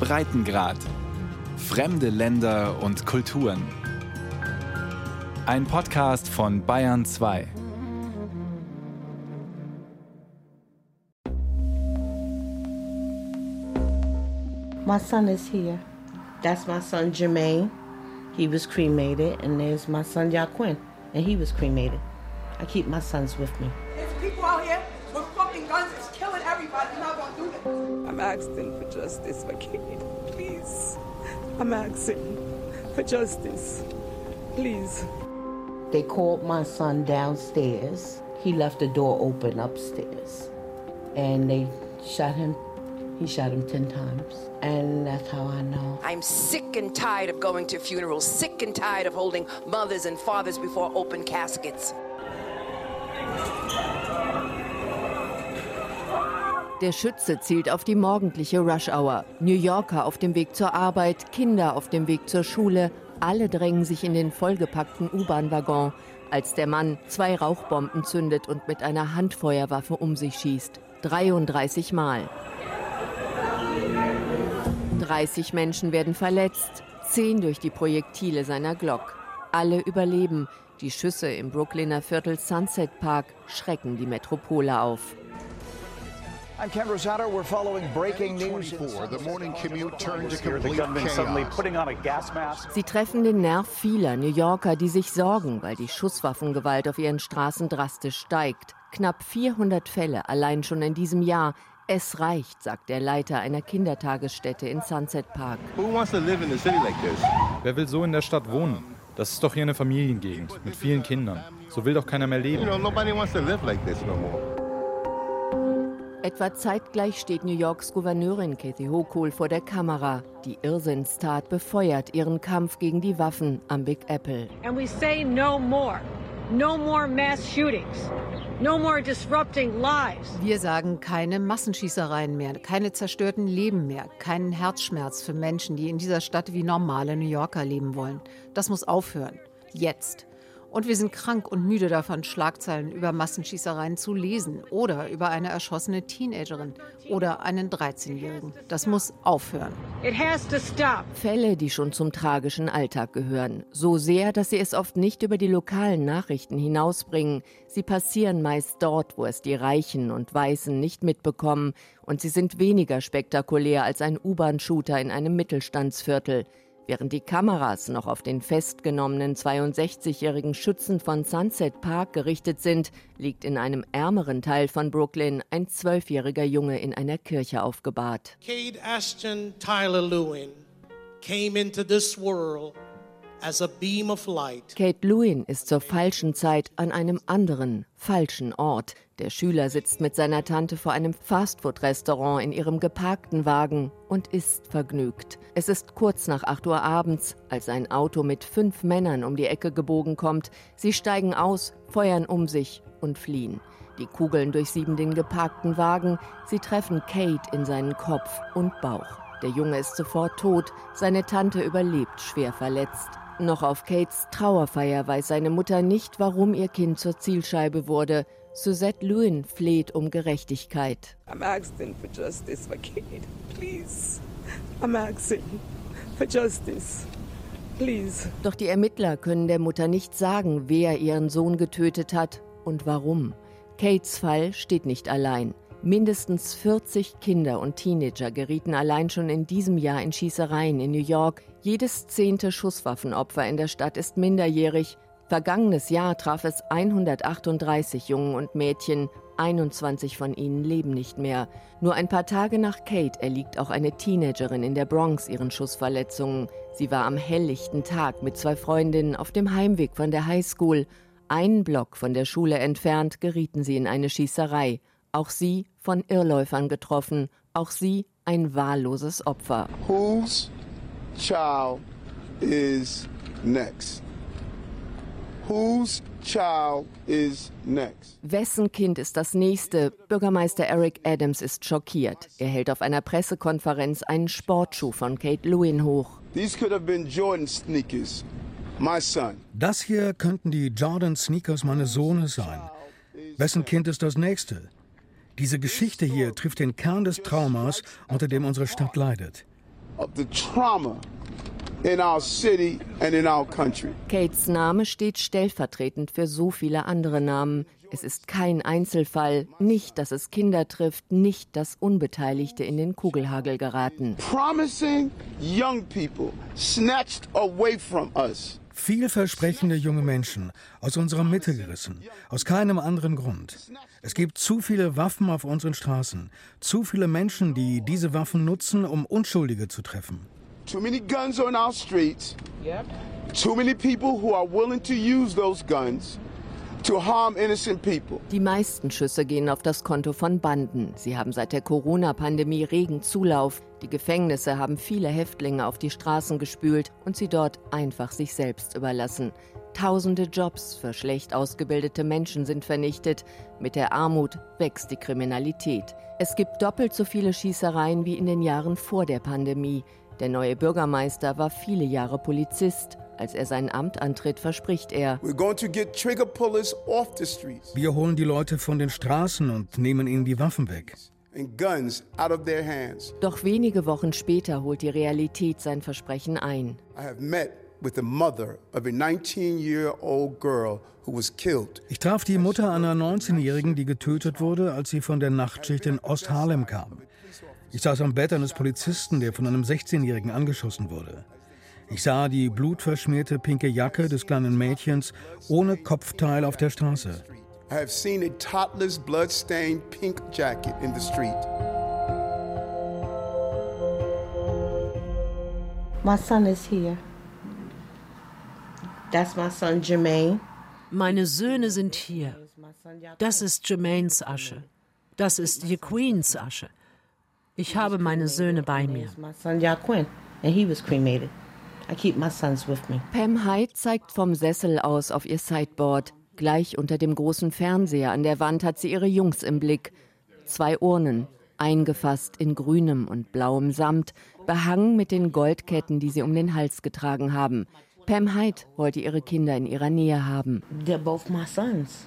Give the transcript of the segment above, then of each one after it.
Breitengrad. Fremde Länder und Kulturen. Ein Podcast von Bayern 2. My son is here. That's my son Jermaine. He was cremated, and there's my son Jaquin, and he was cremated. I keep my sons with me. There's people out here with fucking guns that's killing everybody. You're not gonna do this. I'm asking for justice for Kate. Please. I'm asking for justice. Please. They called my son downstairs. He left the door open upstairs. And they shot him. He shot him 10 times. And that's how I know. I'm sick and tired of going to funerals, sick and tired of holding mothers and fathers before open caskets. Der Schütze zielt auf die morgendliche Rush-Hour. New Yorker auf dem Weg zur Arbeit, Kinder auf dem Weg zur Schule. Alle drängen sich in den vollgepackten U-Bahn-Waggon, als der Mann zwei Rauchbomben zündet und mit einer Handfeuerwaffe um sich schießt. 33 Mal. 30 Menschen werden verletzt, 10 durch die Projektile seiner Glock. Alle überleben. Die Schüsse im Brooklyner Viertel Sunset Park schrecken die Metropole auf. I'm Ken Rosato. We're following breaking news. The morning commute turned to The complete chaos. putting on a gas mask. Sie treffen den Nerv vieler New Yorker, die sich sorgen, weil die Schusswaffengewalt auf ihren Straßen drastisch steigt. Knapp 400 Fälle allein schon in diesem Jahr. Es reicht, sagt der Leiter einer Kindertagesstätte in Sunset Park. Who wants to live in a city like this? Wer will so in der Stadt wohnen? Das ist doch hier eine Familiengegend mit vielen Kindern. So will doch keiner mehr You leben. Etwa zeitgleich steht New Yorks Gouverneurin Kathy Hochul vor der Kamera. Die Irrsinnstat befeuert ihren Kampf gegen die Waffen am Big Apple. And we say no more. No more mass shootings. No more disrupting lives. Wir sagen keine Massenschießereien mehr, keine zerstörten Leben mehr, keinen Herzschmerz für Menschen, die in dieser Stadt wie normale New Yorker leben wollen. Das muss aufhören. Jetzt. Und wir sind krank und müde davon, Schlagzeilen über Massenschießereien zu lesen oder über eine erschossene Teenagerin oder einen 13-Jährigen. Das muss aufhören. Fälle, die schon zum tragischen Alltag gehören. So sehr, dass sie es oft nicht über die lokalen Nachrichten hinausbringen. Sie passieren meist dort, wo es die Reichen und Weißen nicht mitbekommen. Und sie sind weniger spektakulär als ein U-Bahn-Shooter in einem Mittelstandsviertel. Während die Kameras noch auf den festgenommenen 62-jährigen Schützen von Sunset Park gerichtet sind, liegt in einem ärmeren Teil von Brooklyn ein zwölfjähriger Junge in einer Kirche aufgebahrt. Cade Ashton Tyler Lewin came into this world as a beam of light. Kate Lewin ist zur falschen Zeit an einem anderen, falschen Ort. Der Schüler sitzt mit seiner Tante vor einem Fastfood-Restaurant in ihrem geparkten Wagen und ist vergnügt. Es ist kurz nach 8 Uhr abends, als ein Auto mit fünf Männern um die Ecke gebogen kommt. Sie steigen aus, feuern um sich und fliehen. Die Kugeln durchsieben den geparkten Wagen. Sie treffen Kate in seinen Kopf und Bauch. Der Junge ist sofort tot. Seine Tante überlebt schwer verletzt. Noch auf Kates Trauerfeier weiß seine Mutter nicht, warum ihr Kind zur Zielscheibe wurde. Suzette Lewin fleht um Gerechtigkeit. I'm asking for justice for Kate. Please. I'm asking for justice. Please. Doch die Ermittler können der Mutter nicht sagen, wer ihren Sohn getötet hat und warum. Kates Fall steht nicht allein. Mindestens 40 Kinder und Teenager gerieten allein schon in diesem Jahr in Schießereien in New York. Jedes zehnte Schusswaffenopfer in der Stadt ist minderjährig. Vergangenes Jahr traf es 138 Jungen und Mädchen. 21 von ihnen leben nicht mehr. Nur ein paar Tage nach Kate erliegt auch eine Teenagerin in der Bronx ihren Schussverletzungen. Sie war am helllichten Tag mit zwei Freundinnen auf dem Heimweg von der Highschool. Einen Block von der Schule entfernt gerieten sie in eine Schießerei. Auch sie von Irrläufern getroffen. Auch sie ein wahlloses Opfer. Whose child is next? Whose child is next? Wessen Kind ist das nächste? Bürgermeister Eric Adams ist schockiert. Er hält auf einer Pressekonferenz einen Sportschuh von Kate Lewin hoch. These could have been Jordan sneakers. My son. Das hier könnten die Jordan Sneakers meines Sohnes sein. Wessen Kind ist das nächste? Diese Geschichte hier trifft den Kern des Traumas, unter dem unsere Stadt leidet. Of the trauma in our city and in our country. Kates Name steht stellvertretend für so viele andere Namen. Es ist kein Einzelfall, nicht, dass es Kinder trifft, nicht, dass Unbeteiligte in den Kugelhagel geraten. Promising young people snatched away from us. Vielversprechende junge Menschen aus unserer Mitte gerissen, aus keinem anderen Grund. Es gibt zu viele Waffen auf unseren Straßen, zu viele Menschen, die diese Waffen nutzen, um Unschuldige zu treffen. Too many guns on our streets. Yep. Too many people who are willing to use those guns to harm innocent people. Die meisten Schüsse gehen auf das Konto von Banden. Sie haben seit der Corona-Pandemie regen Zulauf. Die Gefängnisse haben viele Häftlinge auf die Straßen gespült und sie dort einfach sich selbst überlassen. Tausende Jobs für schlecht ausgebildete Menschen sind vernichtet. Mit der Armut wächst die Kriminalität. Es gibt doppelt so viele Schießereien wie in den Jahren vor der Pandemie. Der neue Bürgermeister war viele Jahre Polizist. Als er sein Amt antritt, verspricht er, wir holen die Leute von den Straßen und nehmen ihnen die Waffen weg. Doch wenige Wochen später holt die Realität sein Versprechen ein. Ich traf die Mutter einer 19-Jährigen, die getötet wurde, als sie von der Nachtschicht in Ost-Harlem kam. Ich saß am Bett eines Polizisten, der von einem 16-Jährigen angeschossen wurde. Ich sah die blutverschmierte pinke Jacke des kleinen Mädchens ohne Kopfteil auf der Straße. I have seen a topless, blood-stained pink jacket in the street. My son is here. That's my son Jermaine. Meine Söhne sind hier. Das ist Jermaines Asche. Das ist Jaqueens Asche. Ich habe meine Söhne bei mir. Pam Hyde zeigt vom Sessel aus auf ihr Sideboard. Gleich unter dem großen Fernseher an der Wand hat sie ihre Jungs im Blick. Zwei Urnen, eingefasst in grünem und blauem Samt, behangen mit den Goldketten, die sie um den Hals getragen haben. Pam Hyde wollte ihre Kinder in ihrer Nähe haben. They're both my sons.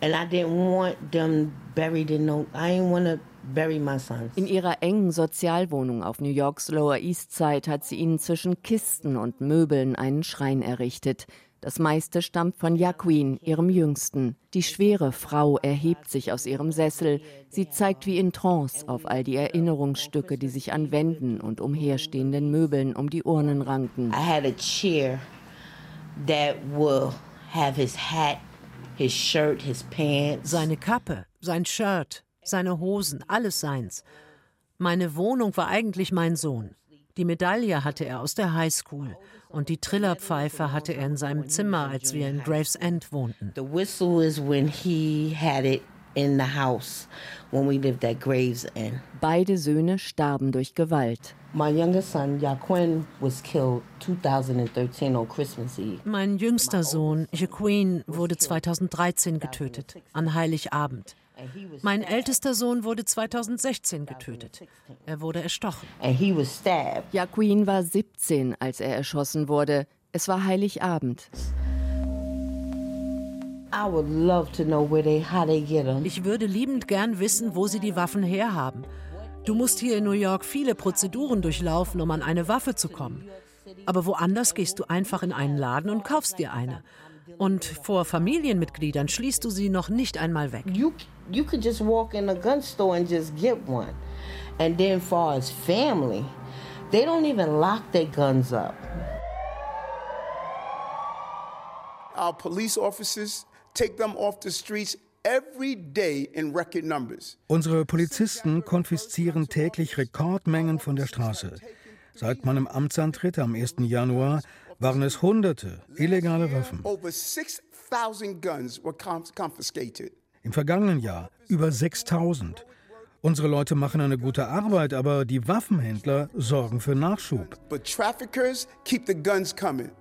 And I didn't want them buried in no I didn't want to bury my sons. In ihrer engen Sozialwohnung auf New Yorks Lower East Side hat sie ihnen zwischen Kisten und Möbeln einen Schrein errichtet. Das meiste stammt von Jaquin, ihrem Jüngsten. Die schwere Frau erhebt sich aus ihrem Sessel. Sie zeigt wie in Trance auf all die Erinnerungsstücke, die sich an Wänden und umherstehenden Möbeln um die Urnen ranken. I had a chair that will have his hat, his shirt, his pants. Seine Kappe, sein Shirt, seine Hosen, alles seins. Meine Wohnung war eigentlich mein Sohn. Die Medaille hatte er aus der Highschool und die Trillerpfeife hatte er in seinem Zimmer, als wir in Gravesend wohnten. The whistle is when he had it in the house when we lived at Gravesend. Beide Söhne starben durch Gewalt. My youngest son Jaquin was killed 2013 on Christmas Eve. Mein jüngster Sohn, Jaquin, wurde 2013 getötet, an Heiligabend. Mein ältester Sohn wurde 2016 getötet. Er wurde erstochen. Jaquin war 17, als er erschossen wurde. Es war Heiligabend. Ich würde liebend gern wissen, wo sie die Waffen herhaben. Du musst hier in New York viele Prozeduren durchlaufen, um an eine Waffe zu kommen. Aber woanders gehst du einfach in einen Laden und kaufst dir eine. Und vor Familienmitgliedern schließt du sie noch nicht einmal weg. You, you could just walk in a gun store and just get one. And then far as family, they don't even lock their guns up. Our police officers take them off the streets every day in record numbers. Unsere Polizisten konfiszieren täglich Rekordmengen von der Straße. Seit meinem Amtsantritt am 1. Januar waren es Hunderte illegale Waffen. Im vergangenen Jahr über 6000. Unsere Leute machen eine gute Arbeit, aber die Waffenhändler sorgen für Nachschub.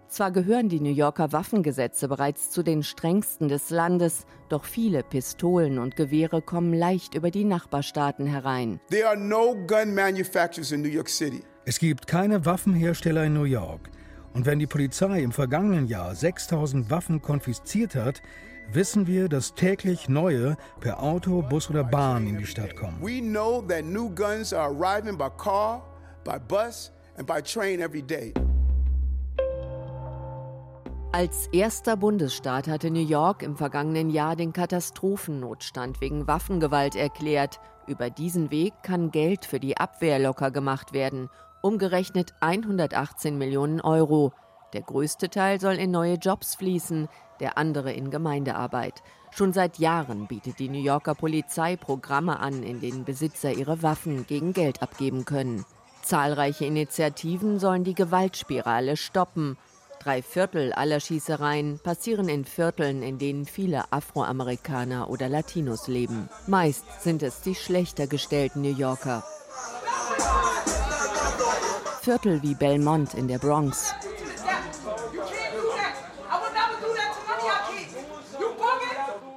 Zwar gehören die New Yorker Waffengesetze bereits zu den strengsten des Landes, doch viele Pistolen und Gewehre kommen leicht über die Nachbarstaaten herein. There are no gun manufacturers in New York City. Es gibt keine Waffenhersteller in New York. Und wenn die Polizei im vergangenen Jahr 6000 Waffen konfisziert hat, wissen wir, dass täglich neue per Auto, Bus oder Bahn in die Stadt kommen. We know that new guns are arriving by car, by bus and by train every day. Als erster Bundesstaat hatte New York im vergangenen Jahr den Katastrophennotstand wegen Waffengewalt erklärt. Über diesen Weg kann Geld für die Abwehr locker gemacht werden, umgerechnet 118 Millionen Euro. Der größte Teil soll in neue Jobs fließen, der andere in Gemeindearbeit. Schon seit Jahren bietet die New Yorker Polizei Programme an, in denen Besitzer ihre Waffen gegen Geld abgeben können. Zahlreiche Initiativen sollen die Gewaltspirale stoppen. Drei Viertel aller Schießereien passieren in Vierteln, in denen viele Afroamerikaner oder Latinos leben. Meist sind es die schlechter gestellten New Yorker. Viertel wie Belmont in der Bronx.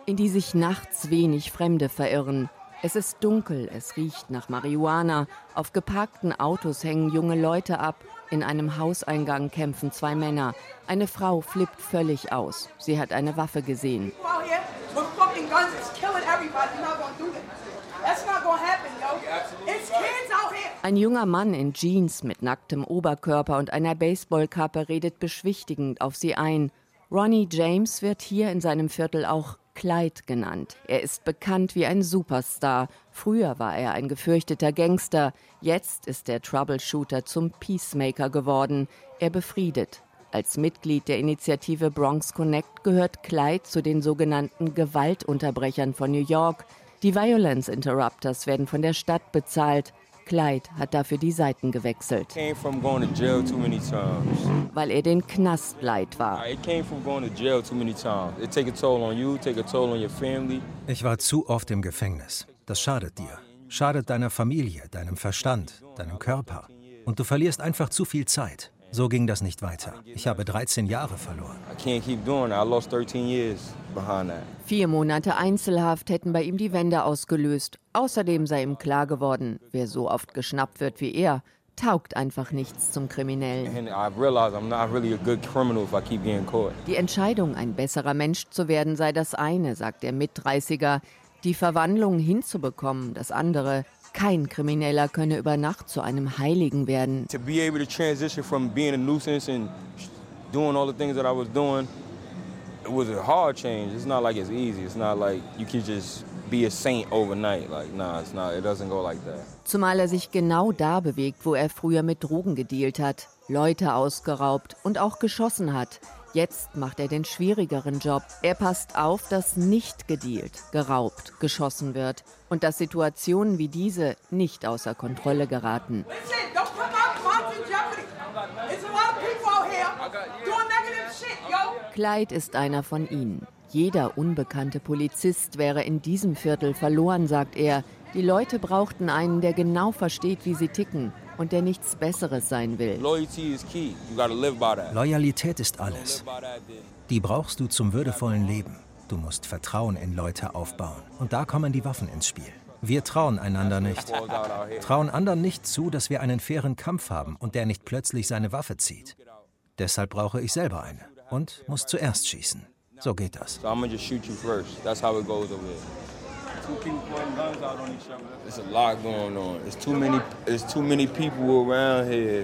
In die sich nachts wenig Fremde verirren. Es ist dunkel, es riecht nach Marihuana. Auf geparkten Autos hängen junge Leute ab. In einem Hauseingang kämpfen zwei Männer. Eine Frau flippt völlig aus. Sie hat eine Waffe gesehen. Ein junger Mann in Jeans mit nacktem Oberkörper und einer Baseballkappe redet beschwichtigend auf sie ein. Ronnie James wird hier in seinem Viertel auch Clyde genannt. Er ist bekannt wie ein Superstar. Früher war er ein gefürchteter Gangster. Jetzt ist der Troubleshooter zum Peacemaker geworden. Er befriedet. Als Mitglied der Initiative Bronx Connect gehört Clyde zu den sogenannten Gewaltunterbrechern von New York. Die Violence Interrupters werden von der Stadt bezahlt. Clyde hat dafür die Seiten gewechselt. Weil er den Knast leid war. Ich war zu oft im Gefängnis. Das schadet dir. Schadet deiner Familie, deinem Verstand, deinem Körper. Und du verlierst einfach zu viel Zeit. So ging das nicht weiter. Ich habe 13 Jahre verloren. Vier Monate Einzelhaft hätten bei ihm die Wände ausgelöst. Außerdem sei ihm klar geworden, wer so oft geschnappt wird wie er, taugt einfach nichts zum Kriminellen. Die Entscheidung, ein besserer Mensch zu werden, sei das eine, sagt der Mit-30er. Die Verwandlung hinzubekommen, das andere. Kein Krimineller könne über Nacht zu einem Heiligen werden. To be able to transition from being a nuisance and doing all the things that I was doing, it was a hard change. It's not like it's easy. It's not like you can just be a saint overnight. Like, nah, it's not. It doesn't go like that. Zumal er sich genau da bewegt, wo er früher mit Drogen gedealt hat, Leute ausgeraubt und auch geschossen hat. Jetzt macht er den schwierigeren Job. Er passt auf, dass nicht gedealt, geraubt, geschossen wird und dass Situationen wie diese nicht außer Kontrolle geraten. Clyde ist einer von ihnen. Jeder unbekannte Polizist wäre in diesem Viertel verloren, sagt er. Die Leute brauchten einen, der genau versteht, wie sie ticken und der nichts Besseres sein will. Loyalität ist alles. Die brauchst du zum würdevollen Leben. Du musst Vertrauen in Leute aufbauen. Und da kommen die Waffen ins Spiel. Wir trauen einander nicht. Trauen anderen nicht zu, dass wir einen fairen Kampf haben und der nicht plötzlich seine Waffe zieht. Deshalb brauche ich selber eine und muss zuerst schießen. So geht das.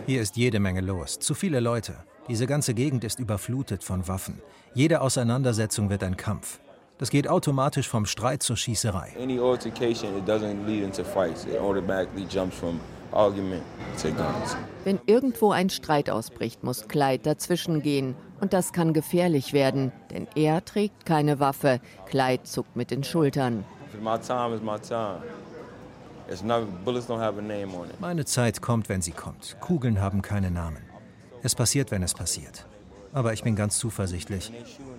Hier ist jede Menge los, zu viele Leute. Diese ganze Gegend ist überflutet von Waffen. Jede Auseinandersetzung wird ein Kampf. Das geht automatisch vom Streit zur Schießerei. Wenn irgendwo ein Streit ausbricht, muss Clyde dazwischen gehen. Und das kann gefährlich werden, denn er trägt keine Waffe. Clyde zuckt mit den Schultern. Meine Zeit kommt, wenn sie kommt. Kugeln haben keine Namen. Es passiert, wenn es passiert. Aber ich bin ganz zuversichtlich.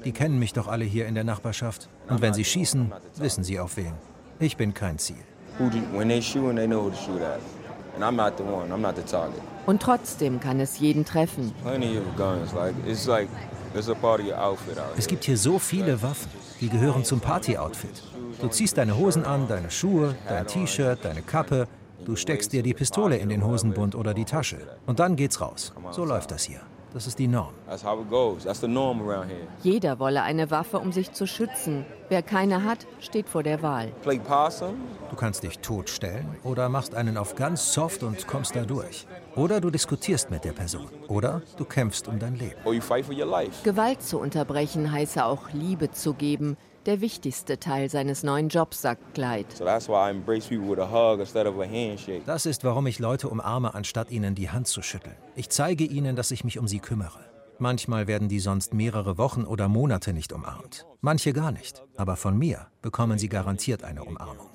Die kennen mich doch alle hier in der Nachbarschaft. Und wenn sie schießen, wissen sie auf wen. Ich bin kein Ziel. Und trotzdem kann es jeden treffen. Es gibt hier so viele Waffen, die gehören zum Party-Outfit. Du ziehst deine Hosen an, deine Schuhe, dein T-Shirt, deine Kappe. Du steckst dir die Pistole in den Hosenbund oder die Tasche. Und dann geht's raus. So läuft das hier. Das ist die Norm. That's how it goes. That's the norm around here. Jeder wolle eine Waffe, um sich zu schützen. Wer keine hat, steht vor der Wahl. Du kannst dich totstellen oder machst einen auf ganz soft und kommst da durch. Oder du diskutierst mit der Person. Oder du kämpfst um dein Leben. Gewalt zu unterbrechen heiße auch Liebe zu geben. Der wichtigste Teil seines neuen Jobs, sagt Clyde. Das ist, warum ich Leute umarme, anstatt ihnen die Hand zu schütteln. Ich zeige ihnen, dass ich mich um sie kümmere. Manchmal werden die sonst mehrere Wochen oder Monate nicht umarmt. Manche gar nicht. Aber von mir bekommen sie garantiert eine Umarmung.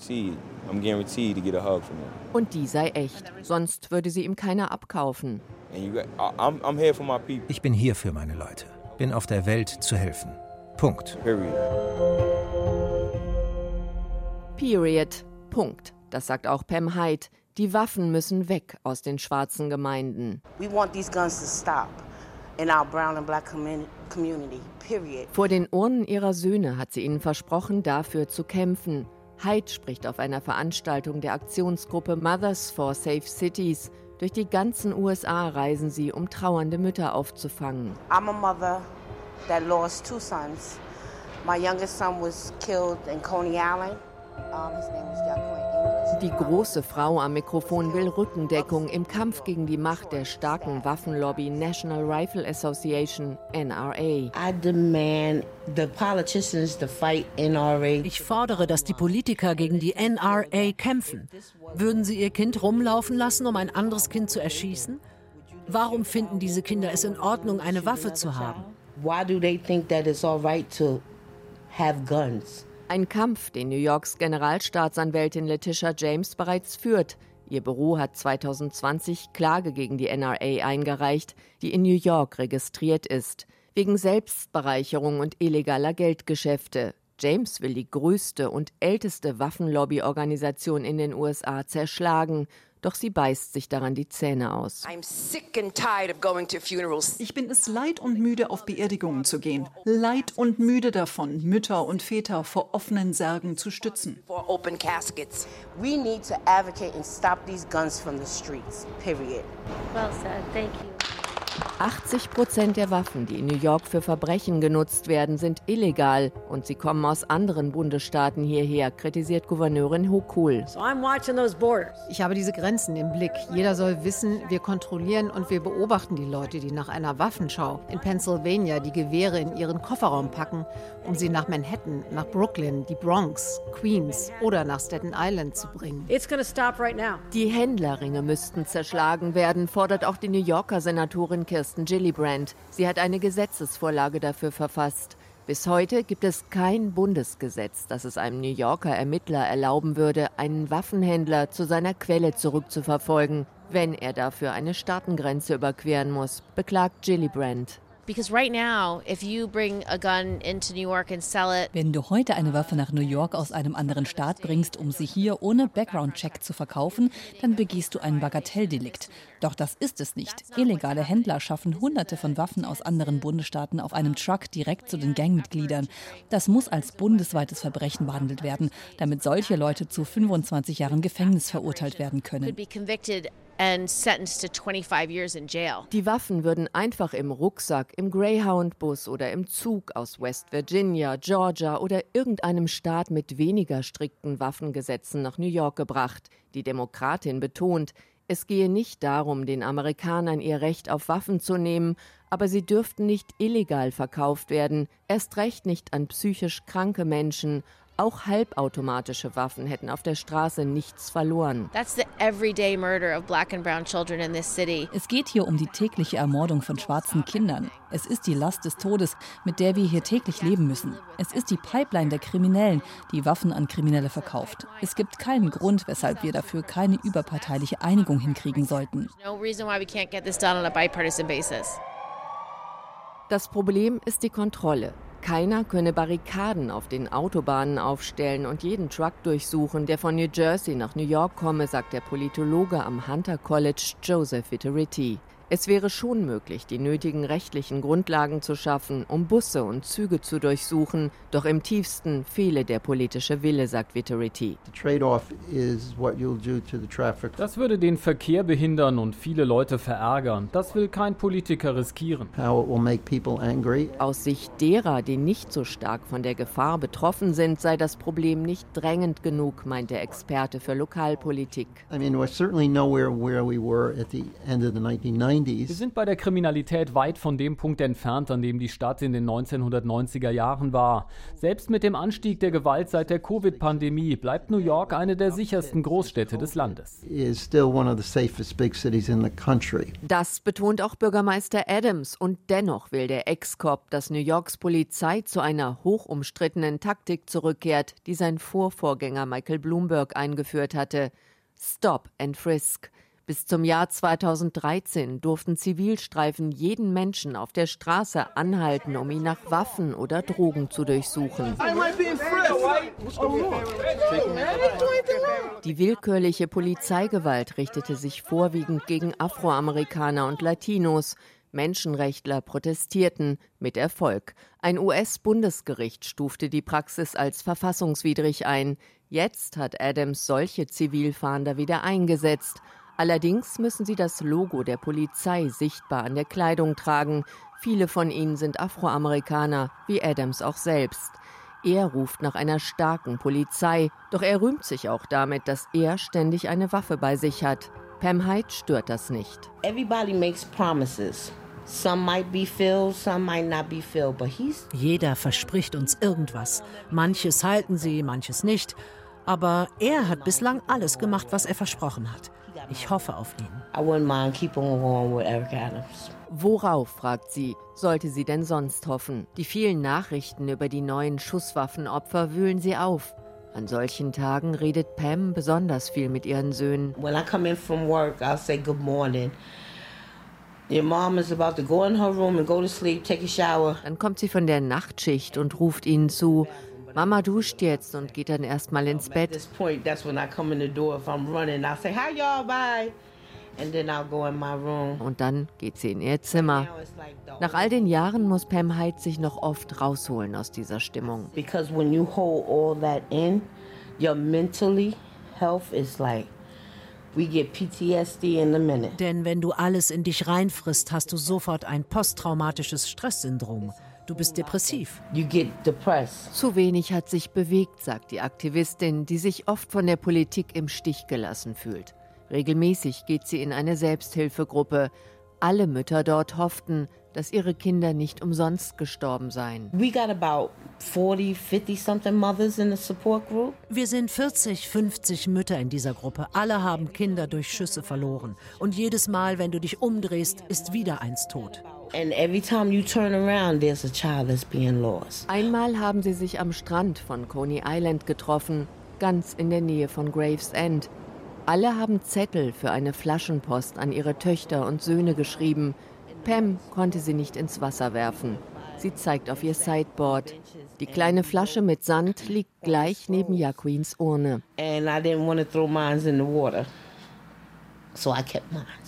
Und die sei echt. Sonst würde sie ihm keiner abkaufen. Ich bin hier für meine Leute. Bin auf der Welt zu helfen. Punkt. Period. Period. Punkt. Das sagt auch Pam Hyde. Die Waffen müssen weg aus den schwarzen Gemeinden. We want these guns to stop Vor den Urnen ihrer Söhne hat sie ihnen versprochen, dafür zu kämpfen. Hyde spricht auf einer Veranstaltung der Aktionsgruppe Mothers for Safe Cities. Durch die ganzen USA reisen sie, um trauernde Mütter aufzufangen. I'm a mother that lost two sons. My youngest son was killed in Coney Island. Die große Frau am Mikrofon will Rückendeckung im Kampf gegen die Macht der starken Waffenlobby National Rifle Association, NRA. I demand the politicians to fight NRA. Ich fordere, dass die Politiker gegen die NRA kämpfen. Würden sie ihr Kind rumlaufen lassen, um ein anderes Kind zu erschießen? Warum finden diese Kinder es in Ordnung, eine Waffe zu haben? Why do they think that it's all right to have guns? Ein Kampf, den New Yorks Generalstaatsanwältin Letitia James bereits führt. Ihr Büro hat 2020 Klage gegen die NRA eingereicht, die in New York registriert ist, wegen Selbstbereicherung und illegaler Geldgeschäfte. James will die größte und älteste Waffenlobbyorganisation in den USA zerschlagen, doch sie beißt sich daran die Zähne aus. I'm sick and tired of going to funerals. Ich bin es leid und müde, auf Beerdigungen zu gehen. Leid und müde davon, Mütter und Väter vor offenen Särgen zu stützen. For open caskets. We need to advocate and stop these guns from the streets, period. Well said. Thank you. 80 Prozent der Waffen, die in New York für Verbrechen genutzt werden, sind illegal und sie kommen aus anderen Bundesstaaten hierher, kritisiert Gouverneurin Hochul. So I'm watching those borders. Ich habe diese Grenzen im Blick. Jeder soll wissen, wir kontrollieren und wir beobachten die Leute, die nach einer Waffenschau in Pennsylvania die Gewehre in ihren Kofferraum packen, um sie nach Manhattan, nach Brooklyn, die Bronx, Queens oder nach Staten Island zu bringen. It's going to stop right now. Die Händlerringe müssten zerschlagen werden, fordert auch die New Yorker Senatorin Kirsten Gillibrand. Sie hat eine Gesetzesvorlage dafür verfasst. Bis heute gibt es kein Bundesgesetz, das es einem New Yorker Ermittler erlauben würde, einen Waffenhändler zu seiner Quelle zurückzuverfolgen, wenn er dafür eine Staatengrenze überqueren muss, beklagt Gillibrand. Because right now, if you bring a gun into New York and sell it, Wenn du heute eine Waffe nach New York aus einem anderen Staat bringst, um sie hier ohne Background-Check zu verkaufen, dann begehst du ein Bagatelldelikt. Doch das ist es nicht. Illegale Händler schaffen Hunderte von Waffen aus anderen Bundesstaaten auf einem Truck direkt zu den Gangmitgliedern. Das muss als bundesweites Verbrechen behandelt werden, damit solche Leute zu 25 Jahren Gefängnis verurteilt werden können. Could be convicted and sentenced to 25 years in jail. Die Waffen würden einfach im Rucksack, im Greyhound-Bus oder im Zug aus West Virginia, Georgia oder irgendeinem Staat mit weniger strikten Waffengesetzen nach New York gebracht. Die Demokratin betont, es gehe nicht darum, den Amerikanern ihr Recht auf Waffen zu nehmen, aber sie dürften nicht illegal verkauft werden, erst recht nicht an psychisch kranke Menschen. Auch halbautomatische Waffen hätten auf der Straße nichts verloren. That's the everyday murder of black and brown children in this city. Es geht hier um die tägliche Ermordung von schwarzen Kindern. Es ist die Last des Todes, mit der wir hier täglich leben müssen. Es ist die Pipeline der Kriminellen, die Waffen an Kriminelle verkauft. Es gibt keinen Grund, weshalb wir dafür keine überparteiliche Einigung hinkriegen sollten. Das Problem ist die Kontrolle. Keiner könne Barrikaden auf den Autobahnen aufstellen und jeden Truck durchsuchen, der von New Jersey nach New York komme, sagt der Politologe am Hunter College Joseph Vittoriti. Es wäre schon möglich, die nötigen rechtlichen Grundlagen zu schaffen, um Busse und Züge zu durchsuchen, doch im tiefsten fehle der politische Wille, sagt Vittoriti. Das würde den Verkehr behindern und viele Leute verärgern. Das will kein Politiker riskieren. Aus Sicht derer, die nicht so stark von der Gefahr betroffen sind, sei das Problem nicht drängend genug, meint der Experte für Lokalpolitik. Wir sind bei der Kriminalität weit von dem Punkt entfernt, an dem die Stadt in den 1990er Jahren war. Selbst mit dem Anstieg der Gewalt seit der Covid-Pandemie bleibt New York eine der sichersten Großstädte des Landes. Das betont auch Bürgermeister Adams und dennoch will der Ex-Cop, dass New Yorks Polizei zu einer hochumstrittenen Taktik zurückkehrt, die sein Vorvorgänger Michael Bloomberg eingeführt hatte. Stop and Frisk. Bis zum Jahr 2013 durften Zivilstreifen jeden Menschen auf der Straße anhalten, um ihn nach Waffen oder Drogen zu durchsuchen. Die willkürliche Polizeigewalt richtete sich vorwiegend gegen Afroamerikaner und Latinos. Menschenrechtler protestierten mit Erfolg. Ein US-Bundesgericht stufte die Praxis als verfassungswidrig ein. Jetzt hat Adams solche Zivilfahnder wieder eingesetzt. Allerdings müssen sie das Logo der Polizei sichtbar an der Kleidung tragen. Viele von ihnen sind Afroamerikaner, wie Adams auch selbst. Er ruft nach einer starken Polizei, doch er rühmt sich auch damit, dass er ständig eine Waffe bei sich hat. Pam Hyde stört das nicht. Everybody makes promises. Some might be filled, some might not be filled, but he's Jeder verspricht uns irgendwas. Manches halten sie, manches nicht. Aber er hat bislang alles gemacht, was er versprochen hat. Ich hoffe auf ihn. I wouldn't mind keeping on with Eric Adams. Worauf, fragt sie, sollte sie denn sonst hoffen? Die vielen Nachrichten über die neuen Schusswaffenopfer wühlen sie auf. An solchen Tagen redet Pam besonders viel mit ihren Söhnen. When I come in from work, I'll say good morning. Your mom is about to go in her room and go to sleep, take a shower. Dann kommt sie von der Nachtschicht und ruft ihnen zu, Mama duscht jetzt und geht dann erstmal ins Bett. Und dann geht sie in ihr Zimmer. Nach all den Jahren muss Pam Hyde sich noch oft rausholen aus dieser Stimmung. Because when you hold all that in, your mentally health is like, we get PTSD in a minute. Denn wenn du alles in dich reinfrisst, hast du sofort ein posttraumatisches Stresssyndrom. Du bist depressiv. You get depressed. Zu wenig hat sich bewegt, sagt die Aktivistin, die sich oft von der Politik im Stich gelassen fühlt. Regelmäßig geht sie in eine Selbsthilfegruppe. Alle Mütter dort hofften, dass ihre Kinder nicht umsonst gestorben seien. We got about 40, 50 something mothers in the support group. Wir sind 40, 50 Mütter in dieser Gruppe. Alle haben Kinder durch Schüsse verloren. Und jedes Mal, wenn du dich umdrehst, ist wieder eins tot. And every time you turn around, there's a child that's being lost. Einmal haben sie sich am Strand von Coney Island getroffen, ganz in der Nähe von Gravesend. Alle haben Zettel für eine Flaschenpost an ihre Töchter und Söhne geschrieben. Pam konnte sie nicht ins Wasser werfen. Sie zeigt auf ihr Sideboard. Die kleine Flasche mit Sand liegt gleich neben Jaquins Urne. And I didn't want to throw mines in the water. So I kept mines.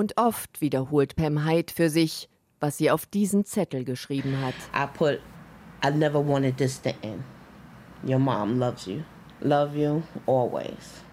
Und oft wiederholt Pam Hyde für sich, was sie auf diesen Zettel geschrieben hat. I put, I never wanted this to end. Your mom loves you. Love you always.